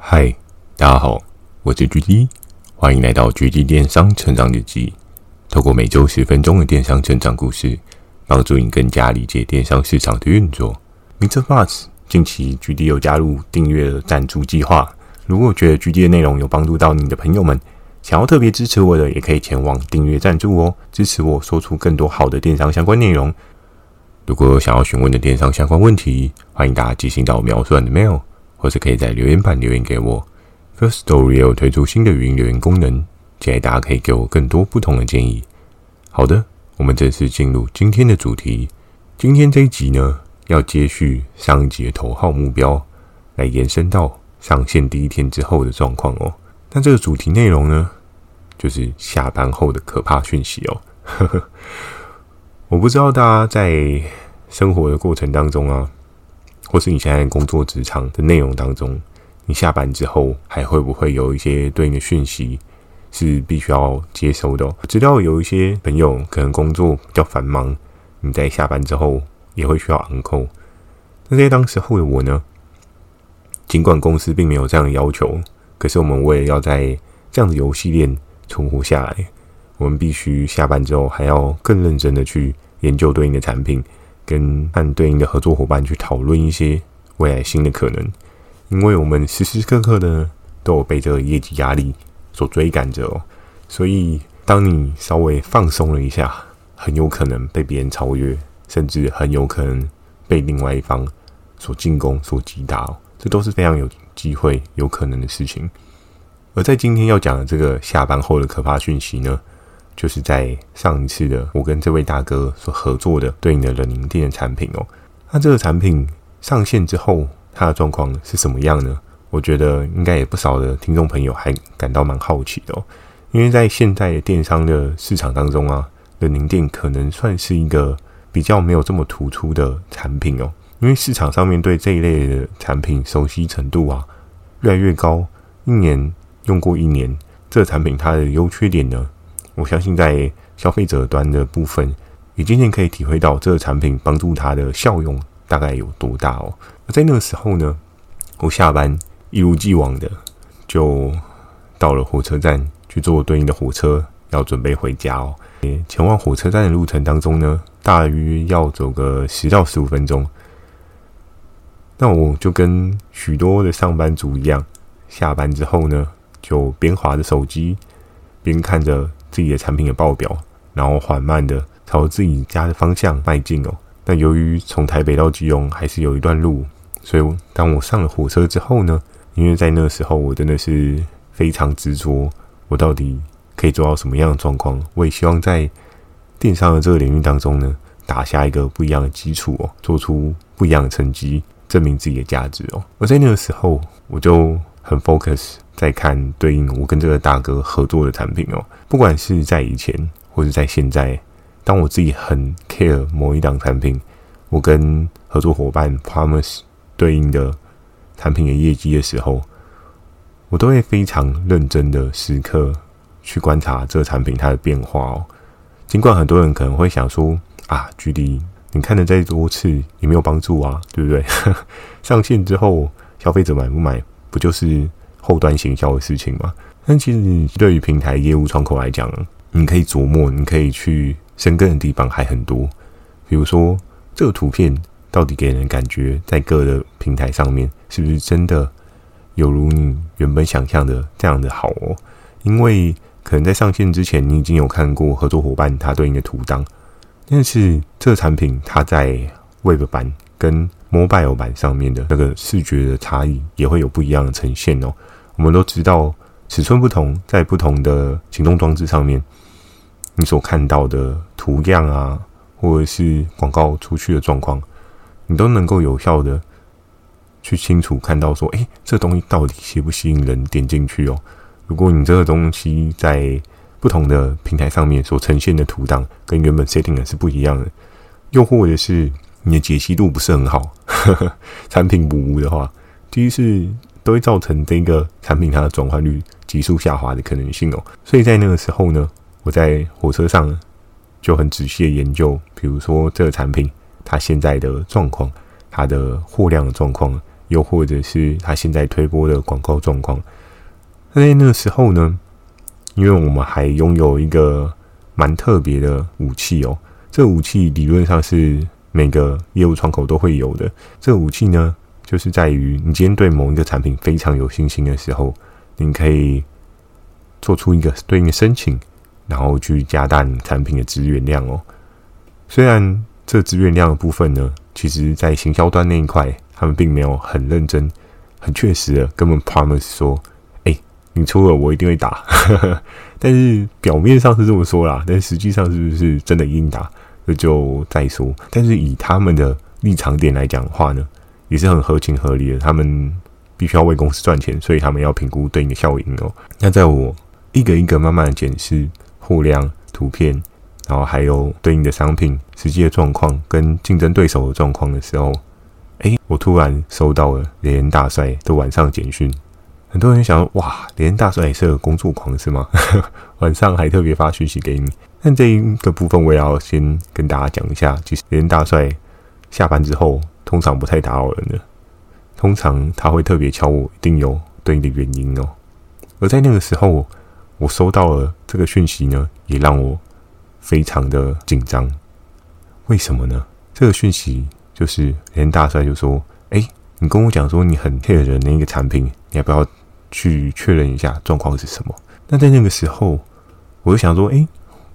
嗨，大家好，我是 GD，欢迎来到 GD 电商成长日记。透过每周十分钟的电商成长故事，帮助你更加理解电商市场的运作。Mr. Buzz，近期 GD 有加入订阅的赞助计划。如果觉得 GD 的内容有帮助到你的朋友们，想要特别支持我的，也可以前往订阅赞助哦，支持我说出更多好的电商相关内容。如果有想要询问的电商相关问题，欢迎大家寄信到描述栏的 mail。或是可以在留言板留言给我。First Story 有推出新的语音留言功能，建议大家可以给我更多不同的建议。好的，我们正式进入今天的主题。今天这一集呢，要接续上一集的头号目标，来延伸到上线第一天之后的状况哦。那这个主题内容呢，就是下班后的可怕讯息哦。我不知道大家在生活的过程当中啊。或是你现在工作职场的内容当中，你下班之后还会不会有一些对应的讯息是必须要接收的？我知道有一些朋友可能工作比较繁忙，你在下班之后也会需要昂扣。那在当时候的我呢，尽管公司并没有这样的要求，可是我们为了要在这样的游戏链存活下来，我们必须下班之后还要更认真的去研究对应的产品。跟和对应的合作伙伴去讨论一些未来新的可能，因为我们时时刻刻的都有被这个业绩压力所追赶着哦，所以当你稍微放松了一下，很有可能被别人超越，甚至很有可能被另外一方所进攻、所击打，这都是非常有机会、有可能的事情。而在今天要讲的这个下班后的可怕讯息呢，就是在上一次的我跟这位大哥所合作的对应的冷凝店的产品哦，那这个产品上线之后，它的状况是什么样呢？我觉得应该也不少的听众朋友还感到蛮好奇的哦，因为在现在的电商的市场当中啊，冷凝錠可能算是一个比较没有这么突出的产品哦，因为市场上面对这一类的产品熟悉程度啊越来越高，一年用过一年，这个产品它的优缺点呢，我相信在消费者端的部分，也渐渐可以体会到这个产品帮助他的效用大概有多大哦。而在那个时候呢，我下班一如既往的就到了火车站去坐对应的火车，要准备回家哦。前往火车站的路程当中呢，大约要走个十到十五分钟。那我就跟许多的上班族一样，下班之后呢，就边划着手机，边看着。自己的产品的报表，然后缓慢的朝自己家的方向迈进哦。但由于从台北到基隆还是有一段路，所以当我上了火车之后呢，因为在那个时候我真的是非常执着，我到底可以做到什么样的状况？我也希望在电商的这个领域当中呢，打下一个不一样的基础哦，做出不一样的成绩，证明自己的价值哦。而在那个时候，我就很 focus。在看对应我跟这个大哥合作的产品哦，不管是在以前或者在现在，当我自己很 care 某一档产品，我跟合作伙伴 Promise 对应的产品的业绩的时候，我都会非常认真的时刻去观察这个产品它的变化哦。尽管很多人可能会想说啊距离你看的再多次也没有帮助啊，对不对？上线之后消费者买不买，不就是？后端行销的事情嘛，但其实对于平台业务窗口来讲，你可以琢磨，你可以去深耕的地方还很多。比如说，这个图片到底给人感觉在各个平台上面是不是真的有如你原本想象的这样的好哦？因为可能在上线之前，你已经有看过合作伙伴他对应的图档，但是这个产品它在 Web 版跟 Mobile 版上面的那个视觉的差异也会有不一样的呈现哦。我们都知道，尺寸不同，在不同的行动装置上面，你所看到的图样啊，或者是广告出去的状况，你都能够有效的去清楚看到说，诶，这东西到底吸不吸引人点进去哦？如果你这个东西在不同的平台上面所呈现的图档跟原本 setting 的是不一样的，又或者是你的解析度不是很好，呵呵，产品模糊的话，第一是。都会造成这个产品它的转换率急速下滑的可能性哦，所以在那个时候呢，我在火车上就很仔细的研究，比如说这个产品它现在的状况，它的货量的状况，又或者是它现在推播的广告状况。那在那个时候呢，因为我们还拥有一个蛮特别的武器哦，这个武器理论上是每个业务窗口都会有的。这个武器呢，就是在于你今天对某一个产品非常有信心的时候，你可以做出一个对应的申请，然后去加大你产品的资源量哦。虽然这资源量的部分呢，其实在行销端那一块，他们并没有很认真、很确实的根本 promise 说。你出了，我一定会打。但是表面上是这么说啦，但实际上是不是真的应打，那就再说。但是以他们的立场点来讲的话呢，也是很合情合理的。他们必须要为公司赚钱，所以他们要评估对应的效应哦。那在我一个一个慢慢的检视货量、图片，然后还有对应的商品实际的状况跟竞争对手的状况的时候，哎，我突然收到了连大帅的晚上简讯。很多人想，哇，连大帅也是个工作狂是吗？晚上还特别发讯息给你。但这一个部分，我也要先跟大家讲一下。其实连大帅下班之后，通常不太打扰人的。通常他会特别敲我，一定有对应的原因哦。而在那个时候，我收到了这个讯息呢，也让我非常的紧张。为什么呢？这个讯息就是连大帅就说：“哎，你跟我讲说你很 care 的那个产品，你要不要？”去确认一下状况是什么？那在那个时候，我就想说，诶，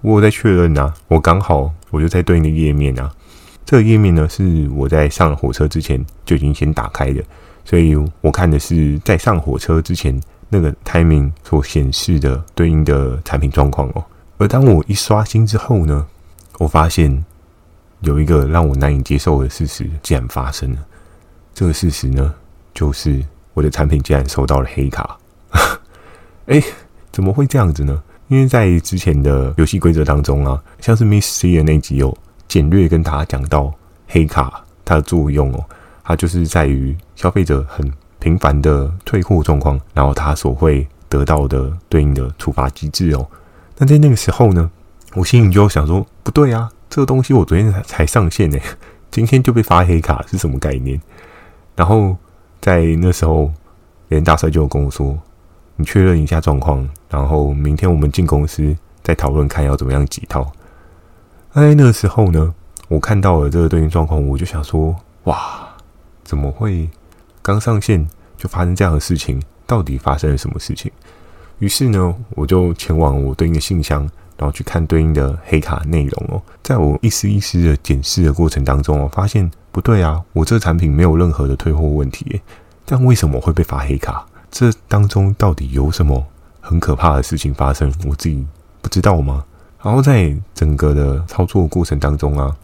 我有在确认啊，我刚好我就在对应的页面啊。这个页面呢，是我在上火车之前就已经先打开的，所以我看的是在上火车之前那个 timing 所显示的对应的产品状况哦。而当我一刷新之后呢，我发现有一个让我难以接受的事实竟然发生了。这个事实呢，就是。我的产品竟然收到了黑卡，哎，怎么会这样子呢？因为在之前的游戏规则当中啊，像是 Miss C 的那集有简略跟大家讲到黑卡它的作用哦，它就是在于消费者很频繁的退货状况，然后他所会得到的对应的处罚机制哦。那在那个时候呢，我心里就想说，不对啊，这个东西我昨天才才上线呢，今天就被发黑卡是什么概念？然后。在那时候，连大帅就跟我说：“你确认一下状况，然后明天我们进公司再讨论看要怎么样几套。”哎那时候呢，我看到了这个对应状况，我就想说：“哇，怎么会刚上线就发生这样的事情？到底发生了什么事情？”于是呢，我就前往我对应的信箱，然后去看对应的黑卡内容哦。在我一丝一丝的检视的过程当中，我发现。不对啊，我这个产品没有任何的退货问题，但为什么会被发黑卡？这当中到底有什么很可怕的事情发生？我自己不知道吗？然后在整个的操作过程当中啊，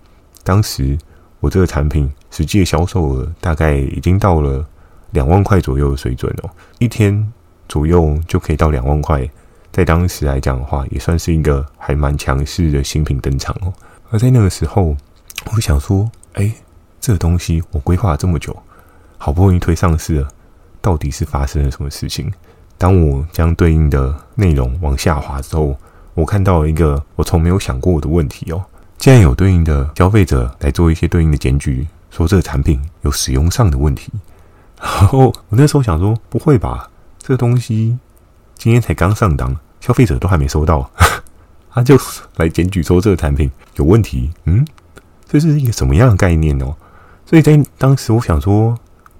当时我这个产品实际的销售额大概已经到了两万块左右的水准哦，一天左右就可以到两万块，在当时来讲的话，也算是一个还蛮强势的新品登场哦。而在那个时候，我想说，哎。这个东西我规划了这么久，好不容易推上市了，到底是发生了什么事情？当我将对应的内容往下滑之后，我看到了一个我从没有想过的问题哦，竟然有对应的消费者来做一些对应的检举，说这个产品有使用上的问题。然后我那时候想说，不会吧？这个东西今天才刚上档，消费者都还没收到，他就来检举说这个产品有问题。嗯，这是一个什么样的概念哦？所以在当时，我想说，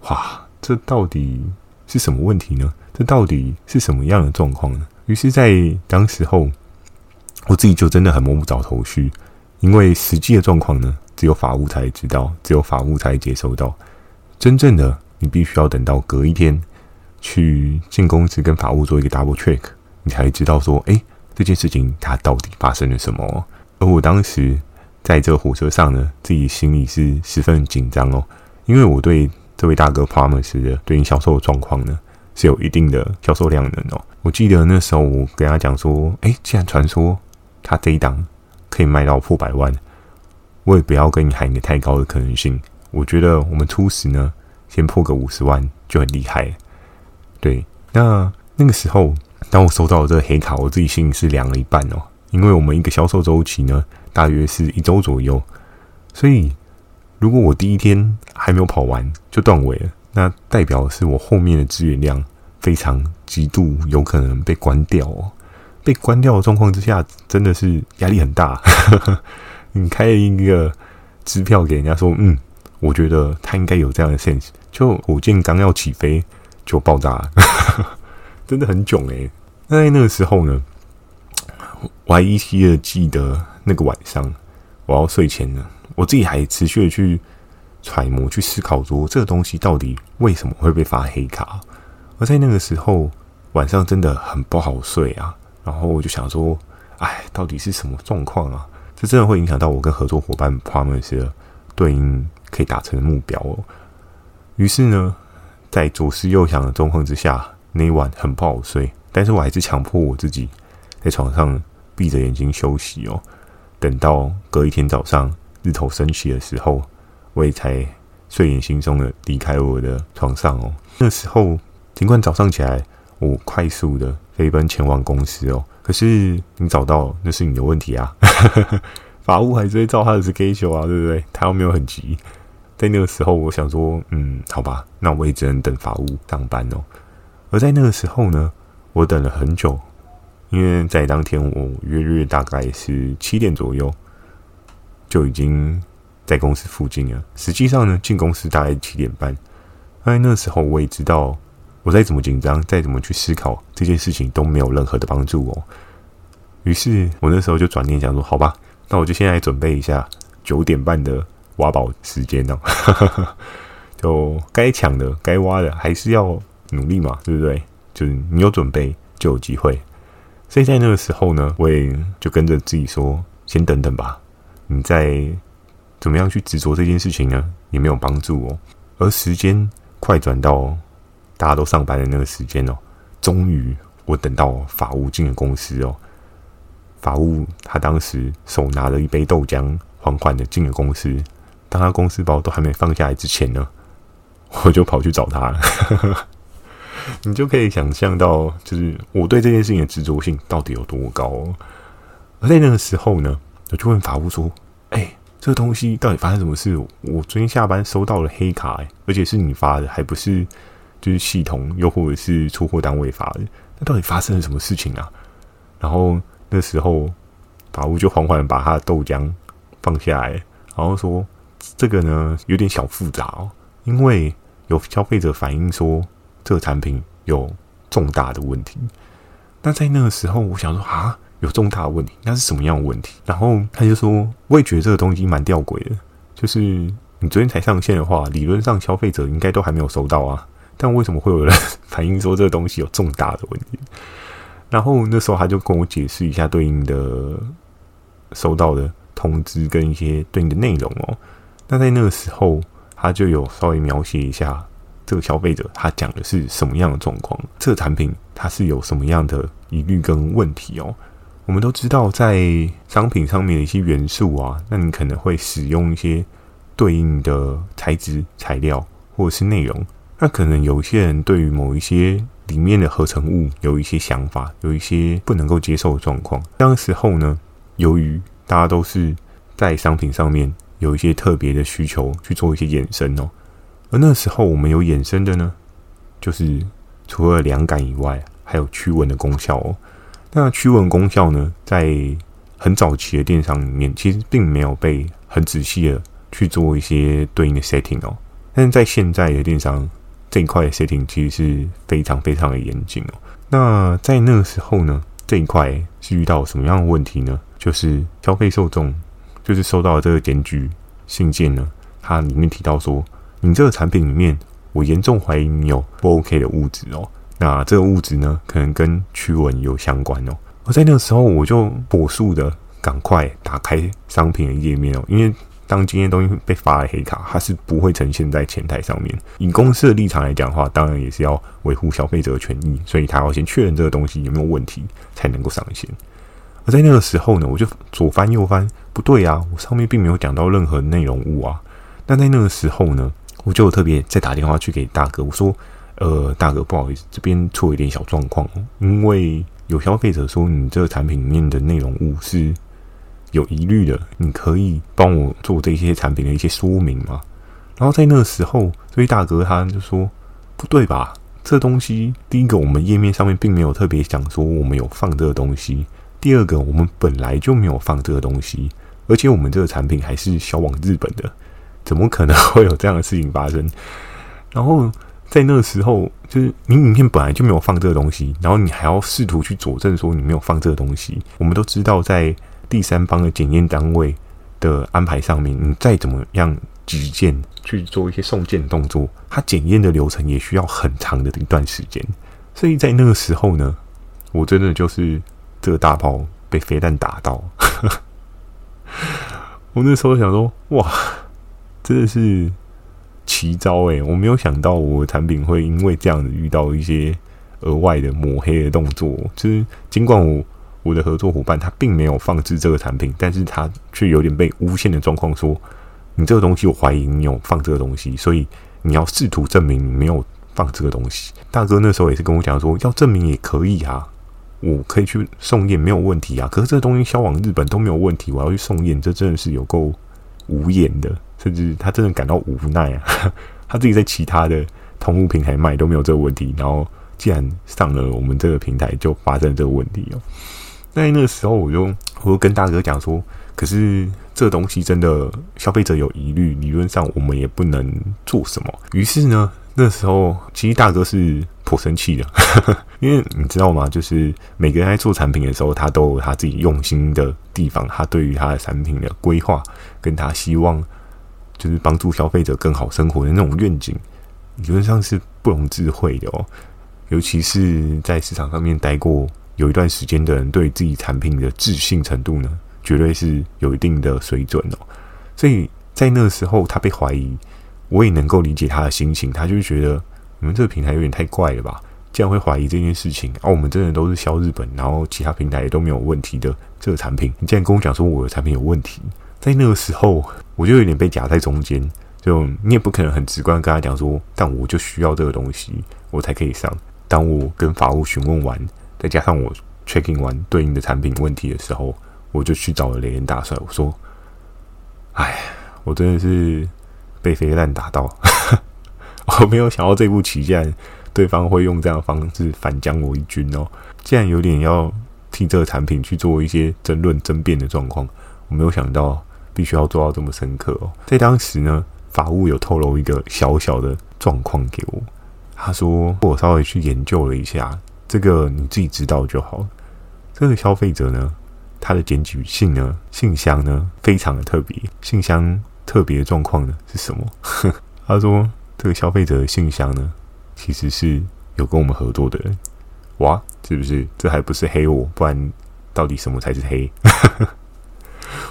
哇，这到底是什么问题呢？这到底是什么样的状况呢？于是，在当时候，我自己就真的很摸不着头绪，因为实际的状况呢，只有法务才知道，只有法务才接收到。真正的，你必须要等到隔一天去进公司跟法务做一个 double check，你才知道说，哎，这件事情它到底发生了什么。而我当时。在这个火车上呢，自己心里是十分紧张哦，因为我对这位大哥 promise 的对应销售的状况呢，是有一定的销售量能哦。我记得那时候我跟他讲说，哎，既然传说他这一档可以卖到破百万，我也不要跟你喊一个太高的可能性。我觉得我们初始呢，先破个五十万就很厉害。对，那那个时候，当我收到这个黑卡，我自己心里是凉了一半哦，因为我们一个销售周期呢。大约是一周左右，所以如果我第一天还没有跑完就断尾了，那代表是我后面的资源量非常极度有可能被关掉哦。被关掉的状况之下，真的是压力很大。你开了一个支票给人家说，嗯，我觉得他应该有这样的 sense。就火箭刚要起飞就爆炸了，真的很囧诶。那在那个时候呢，我还依稀的记得那个晚上，我要睡前呢，我自己还持续的去揣摩、去思考，说这个东西到底为什么会被发黑卡。而在那个时候晚上真的很不好睡啊。然后我就想说，哎，到底是什么状况啊？这真的会影响到我跟合作伙伴 promise 的对应可以达成的目标哦。于是呢，在左思右想的状况之下，那一晚很不好睡。但是我还是强迫我自己在床上闭着眼睛休息哦。等到隔一天早上日头升起的时候，我也才睡眼惺忪的离开我的床上哦。那时候尽管早上起来，我快速的飞奔前往公司哦，可是你找到那是你的问题啊。法务还是会照他的 schedule 啊，对不对？他又没有很急。在那个时候，我想说，嗯，好吧，那我也只能等法务上班哦。而在那个时候呢，我等了很久，因为在当天我约略大概是七点左右就已经在公司附近了。实际上呢，进公司大概七点半。在那时候，我也知道。我再怎么紧张，再怎么去思考这件事情都没有任何的帮助哦。于是我那时候就转念想说：“好吧，那我就先来准备一下九点半的挖宝时间哦。”就该抢的、该挖的，还是要努力嘛，对不对？就是你有准备就有机会。所以在那个时候呢，我也就跟着自己说：“先等等吧，你再怎么样去执着这件事情呢，也没有帮助哦。”而时间快转到。大家都上班的那个时间哦，终于我等到法务进了公司哦。法务他当时手拿着一杯豆浆，缓缓的进了公司。当他公司包都还没放下来之前呢，我就跑去找他了。你就可以想象到，就是我对这件事情的执着性到底有多高哦。而在那个时候呢，我就问法务说：“哎，这个东西到底发生什么事？我昨天下班收到了黑卡，而且是你发的，还不是？”就是系统，又或者是出货单位发的，那到底发生了什么事情啊？然后那时候法务就缓缓把他的豆浆放下来，然后说：“这个呢有点小复杂哦，因为有消费者反映说这个产品有重大的问题。那在那个时候，我想说啊，有重大的问题，那是什么样的问题？然后他就说，我也觉得这个东西蛮吊诡的，就是你昨天才上线的话，理论上消费者应该都还没有收到啊。”但为什么会有人反映说这个东西有重大的问题？然后那时候他就跟我解释一下对应的收到的通知跟一些对应的内容哦。那在那个时候，他就有稍微描写一下这个消费者他讲的是什么样的状况，这个产品它是有什么样的疑虑跟问题哦。我们都知道，在商品上面的一些元素啊，那你可能会使用一些对应的材质、材料或者是内容。那可能有些人对于某一些里面的合成物有一些想法，有一些不能够接受的状况。当时候呢，由于大家都是在商品上面有一些特别的需求去做一些衍生哦，而那时候我们有衍生的呢，就是除了凉感以外，还有驱蚊的功效哦。那驱蚊功效呢，在很早期的电商里面，其实并没有被很仔细的去做一些对应的 setting 哦，但是在现在的电商。这一块的 setting 其实是非常非常的严谨哦。那在那个时候呢，这一块是遇到什么样的问题呢？就是消费受众，就是收到这个检举信件呢，它里面提到说，你这个产品里面，我严重怀疑你有不 OK 的物质哦。那这个物质呢，可能跟驱蚊有相关哦。而在那个时候，我就火速的赶快打开商品的页面哦，因为。当今天东西被发了黑卡，它是不会呈现在前台上面。以公司的立场来讲的话，当然也是要维护消费者的权益，所以他要先确认这个东西有没有问题，才能够上线。而在那个时候呢，我就左翻右翻，不对啊，我上面并没有讲到任何内容物啊。但在那个时候呢，我就特别再打电话去给大哥，我说：“呃，大哥，不好意思，这边出了一点小状况，因为有消费者说你这个产品里面的内容物是。”有疑虑的，你可以帮我做这些产品的一些说明吗？然后在那个时候，这位大哥他就说：“不对吧？这东西，第一个，我们页面上面并没有特别讲说我们有放这个东西；第二个，我们本来就没有放这个东西，而且我们这个产品还是销往日本的，怎么可能会有这样的事情发生？” 然后在那个时候，就是你影片本来就没有放这个东西，然后你还要试图去佐证说你没有放这个东西。我们都知道，在第三方的检验单位的安排上面，你再怎么样。举件去做一些送件动作，它检验的流程也需要很长的一段时间，所以在那个时候呢，我真的就是这个大炮被飞弹打到，我那时候想说，哇，真的是奇招诶，我没有想到我的产品会因为这样子遇到一些额外的抹黑的动作，就是尽管我我的合作伙伴他并没有放置这个产品，但是他却有点被诬陷的状况说。你这个东西，我怀疑你有放这个东西，所以你要试图证明你没有放这个东西。大哥那时候也是跟我讲说，要证明也可以啊，我可以去送验，没有问题啊。可是这个东西销往日本都没有问题，我要去送验，这真的是有够无言的，甚至他真的感到无奈啊。他自己在其他的同物平台卖都没有这个问题，然后既然上了我们这个平台，就发生这个问题哦。那那个时候，我就我就跟大哥讲说。可是这东西真的消费者有疑虑，理论上我们也不能做什么。于是呢，那时候其实大哥是颇生气的，因为你知道吗？就是每个人在做产品的时候，他都有他自己用心的地方，他对于他的产品的规划，跟他希望就是帮助消费者更好生活的那种愿景，理论上是不容置喙的哦。尤其是在市场上面待过有一段时间的人，对自己产品的自信程度呢，绝对是有一定的水准哦，所以在那个时候他被怀疑，我也能够理解他的心情。他就觉得你们这个平台有点太怪了吧？竟然会怀疑这件事情啊！我们真的都是销日本，然后其他平台也都没有问题的这个产品，你竟然跟我讲说我的产品有问题？在那个时候，我就有点被夹在中间。就你也不可能很直观跟他讲说，但我就需要这个东西，我才可以上。当我跟法务询问完，再加上我 checking 完对应的产品问题的时候。我就去找了雷恩大帅，我说：“哎，我真的是被飞弹打到，我没有想到这步棋，竟然对方会用这样的方式反将我一军哦！竟然有点要替这个产品去做一些争论争辩的状况，我没有想到必须要做到这么深刻哦。在当时呢，法务有透露一个小小的状况给我，他说我稍微去研究了一下，这个你自己知道就好。这个消费者呢。”他的检举信呢，信箱呢，非常的特别。信箱特别的状况呢是什么？他说这个消费者的信箱呢，其实是有跟我们合作的人。哇，是不是？这还不是黑我？不然到底什么才是黑？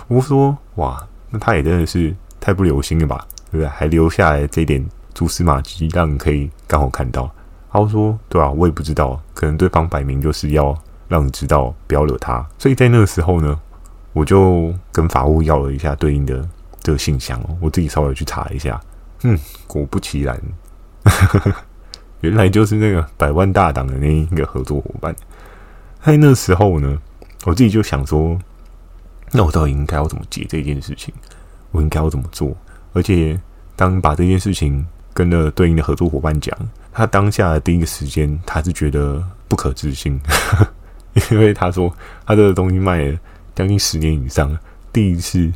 我说哇，那他也真的是太不留心了吧？对不对？还留下来这点蛛丝马迹，让你可以刚好看到。他说对啊，我也不知道，可能对方摆明就是要。让你知道不要惹他，所以在那个时候呢，我就跟法务要了一下对应的这个信箱，我自己稍微去查一下，嗯，果不其然，原来就是那个百万大党的那一个合作伙伴。在那时候呢，我自己就想说，那我到底应该要怎么解这件事情？我应该要怎么做？而且当把这件事情跟了对应的合作伙伴讲，他当下的第一个时间，他是觉得不可置信。因为他说他这个东西卖了将近十年以上，第一次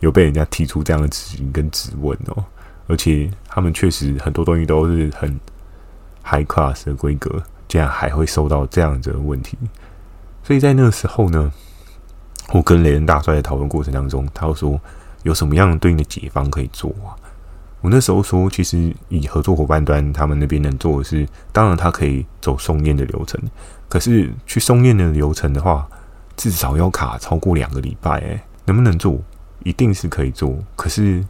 有被人家提出这样的质疑跟质问哦，而且他们确实很多东西都是很 high class 的规格，竟然还会受到这样子的问题。所以在那个时候呢，我跟雷恩大帅的讨论过程当中，他说有什么样的对应的解方可以做啊？我那时候说，其实以合作伙伴端他们那边能做的是，当然他可以走送验的流程。可是去送验的流程的话，至少要卡超过两个礼拜，诶，能不能做？一定是可以做。可是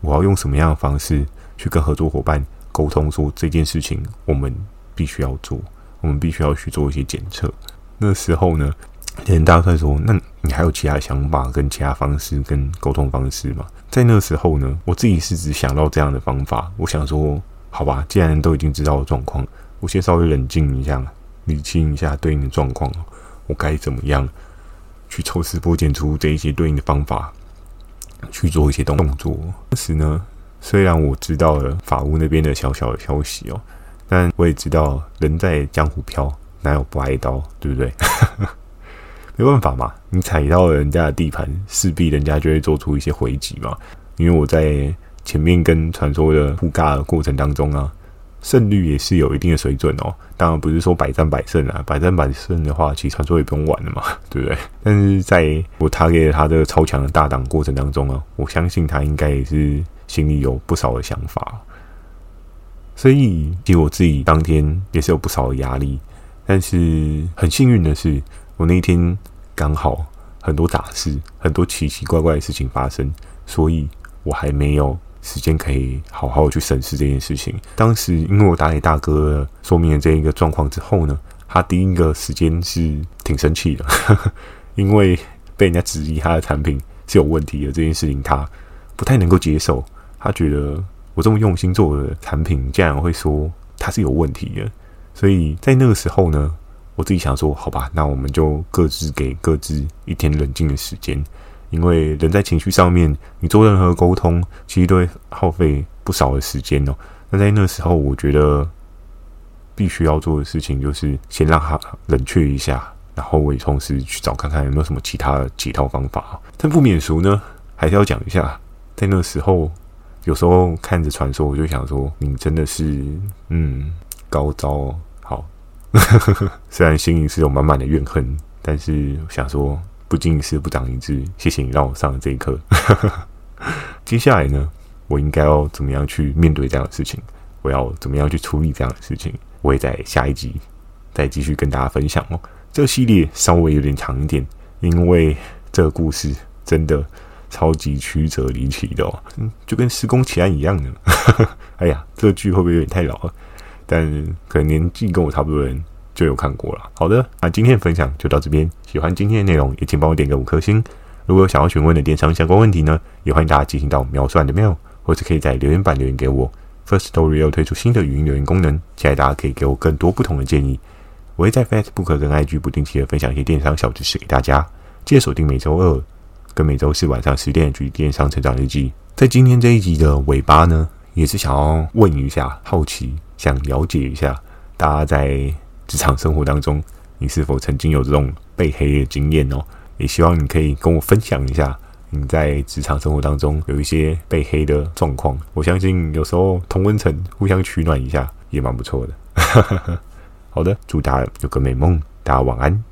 我要用什么样的方式去跟合作伙伴沟通，说这件事情我们必须要做，我们必须要去做一些检测。那时候呢，连大帅说：“那你还有其他想法跟其他方式跟沟通方式吗？”在那时候呢，我自己是只想到这样的方法。我想说，好吧，既然都已经知道了状况，我先稍微冷静一下。理清一下对应的状况，我该怎么样去抽丝剥茧出这一些对应的方法，去做一些动作。当时呢，虽然我知道了法务那边的小小的消息哦，但我也知道人在江湖飘，哪有不挨刀，对不对？没办法嘛，你踩到了人家的地盘，势必人家就会做出一些回击嘛。因为我在前面跟传说的互尬的过程当中啊。胜率也是有一定的水准哦，当然不是说百战百胜啊，百战百胜的话，其实传说也不用玩了嘛，对不对？但是在我他给了他这个超强的大档过程当中啊，我相信他应该也是心里有不少的想法，所以其实我自己当天也是有不少的压力，但是很幸运的是，我那一天刚好很多杂事，很多奇奇怪怪的事情发生，所以我还没有。时间可以好好去审视这件事情。当时因为我打给大哥说明了这一个状况之后呢，他第一个时间是挺生气的，因为被人家质疑他的产品是有问题的这件事情，他不太能够接受。他觉得我这么用心做的产品，竟然会说他是有问题的。所以在那个时候呢，我自己想说，好吧，那我们就各自给各自一天冷静的时间。因为人在情绪上面，你做任何沟通，其实都会耗费不少的时间哦。那在那时候，我觉得必须要做的事情就是先让他冷却一下，然后我也同时去找看看有没有什么其他的解套方法。但不免俗呢，还是要讲一下，在那时候，有时候看着传说，我就想说，你真的是嗯高招哦。好，虽然心里是有满满的怨恨，但是想说。不经一事不长一智，谢谢你让我上了这一课。接下来呢，我应该要怎么样去面对这样的事情？我要怎么样去处理这样的事情？我也在下一集再继续跟大家分享哦。这个系列稍微有点长一点，因为这个故事真的超级曲折离奇的哦，嗯，就跟施工奇案一样的。哎呀，这个剧会不会有点太老了？但可能年纪跟我差不多的人。就有看过了。好的，那今天的分享就到这边。喜欢今天的内容，也请帮我点个五颗星。如果有想要询问的电商相关问题呢，也欢迎大家进行到描述的 mail，或者可以在留言板留言给我。Firstory 又推出新的语音留言功能，期待大家可以给我更多不同的建议。我会在 Facebook 跟 IG 不定期的分享一些电商小知识给大家。记得锁定每周二跟每周四晚上十点的电商成长日记。在今天这一集的尾巴呢，也是想要问一下，好奇想了解一下大家在。职场生活当中，你是否曾经有这种被黑的经验哦？也希望你可以跟我分享一下你在职场生活当中有一些被黑的状况。我相信有时候同温层互相取暖一下也蛮不错的。好的，祝大家有个美梦，大家晚安。